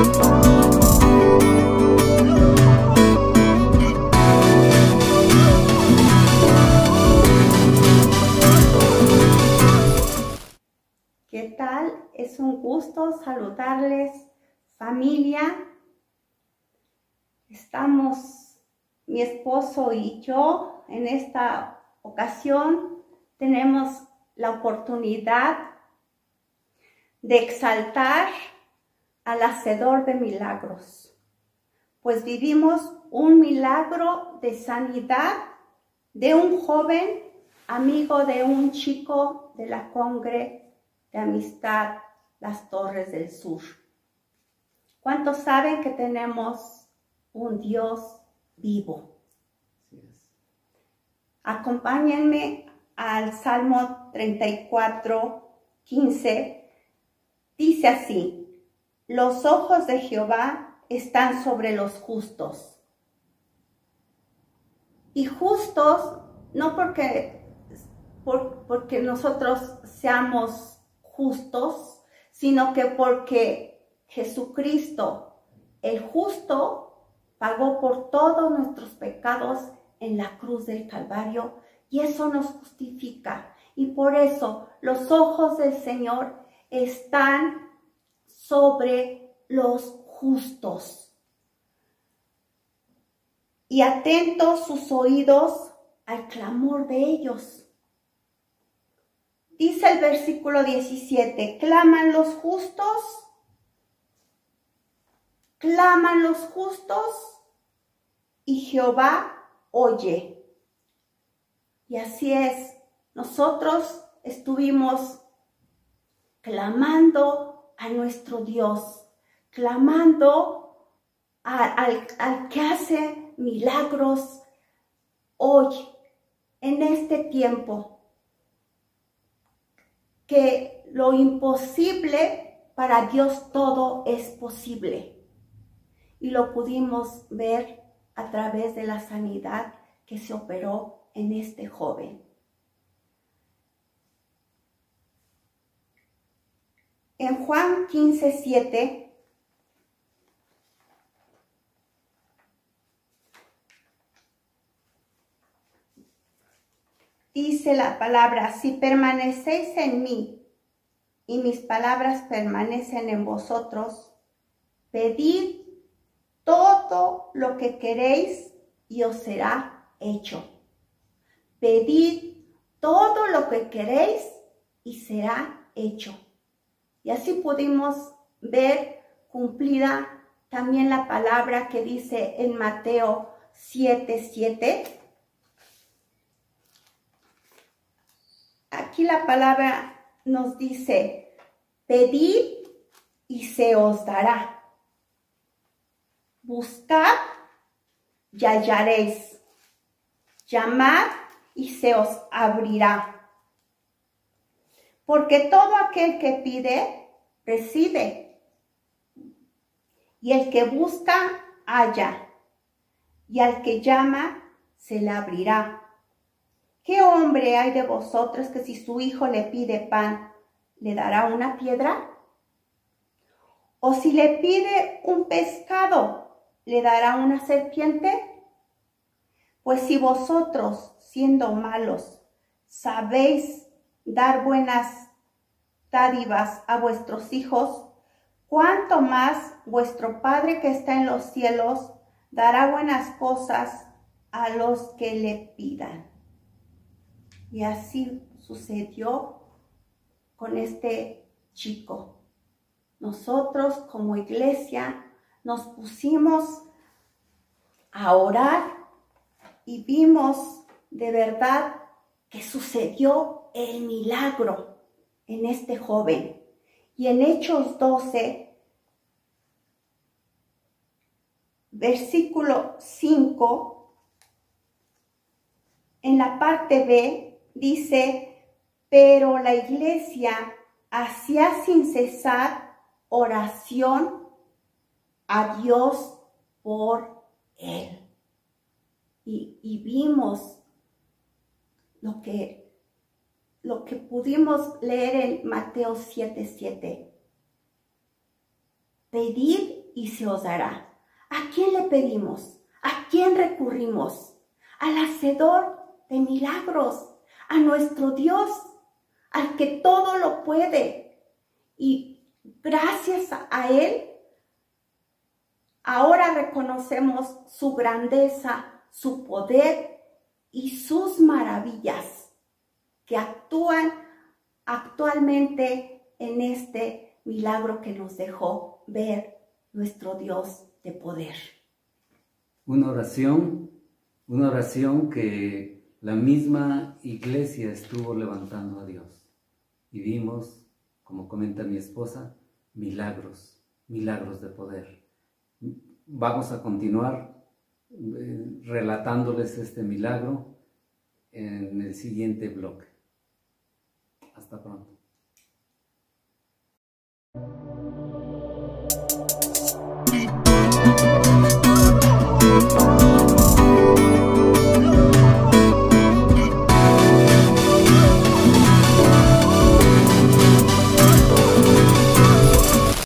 ¿Qué tal? Es un gusto saludarles, familia. Estamos, mi esposo y yo, en esta ocasión tenemos la oportunidad de exaltar al Hacedor de milagros, pues vivimos un milagro de sanidad de un joven amigo de un chico de la Congre de Amistad Las Torres del Sur. ¿Cuántos saben que tenemos un Dios vivo? Acompáñenme al Salmo 34, 15. Dice así, los ojos de Jehová están sobre los justos. Y justos no porque, porque nosotros seamos justos, sino que porque Jesucristo, el justo, pagó por todos nuestros pecados en la cruz del Calvario y eso nos justifica. Y por eso los ojos del Señor están sobre los justos. Y atentos sus oídos al clamor de ellos. Dice el versículo 17, claman los justos, claman los justos y Jehová oye. Y así es, nosotros estuvimos clamando a nuestro Dios, clamando al, al que hace milagros hoy, en este tiempo, que lo imposible para Dios todo es posible. Y lo pudimos ver a través de la sanidad que se operó en este joven. En Juan 15, 7, dice la palabra, si permanecéis en mí y mis palabras permanecen en vosotros, pedid todo lo que queréis y os será hecho. Pedid todo lo que queréis y será hecho. Y así pudimos ver cumplida también la palabra que dice en Mateo 7, 7. Aquí la palabra nos dice, pedid y se os dará. Buscad y hallaréis. Llamad y se os abrirá. Porque todo aquel que pide, recibe. Y el que busca, halla. Y al que llama, se le abrirá. ¿Qué hombre hay de vosotros que si su hijo le pide pan, le dará una piedra? ¿O si le pide un pescado, le dará una serpiente? Pues si vosotros, siendo malos, sabéis dar buenas dádivas a vuestros hijos, cuánto más vuestro Padre que está en los cielos dará buenas cosas a los que le pidan. Y así sucedió con este chico. Nosotros como iglesia nos pusimos a orar y vimos de verdad que sucedió el milagro en este joven. Y en Hechos 12, versículo 5, en la parte B, dice, pero la iglesia hacía sin cesar oración a Dios por él y, vimos lo que, lo que pudimos leer en Mateo 7:7. Pedid y se os dará. ¿A quién le pedimos? ¿A quién recurrimos? Al hacedor de milagros, a nuestro Dios, al que todo lo puede. Y gracias a Él, ahora reconocemos su grandeza, su poder y sus maravillas que actúan actualmente en este milagro que nos dejó ver nuestro Dios de poder. Una oración, una oración que la misma iglesia estuvo levantando a Dios. Y vimos, como comenta mi esposa, milagros, milagros de poder. Vamos a continuar eh, relatándoles este milagro en el siguiente bloque. Hasta pronto.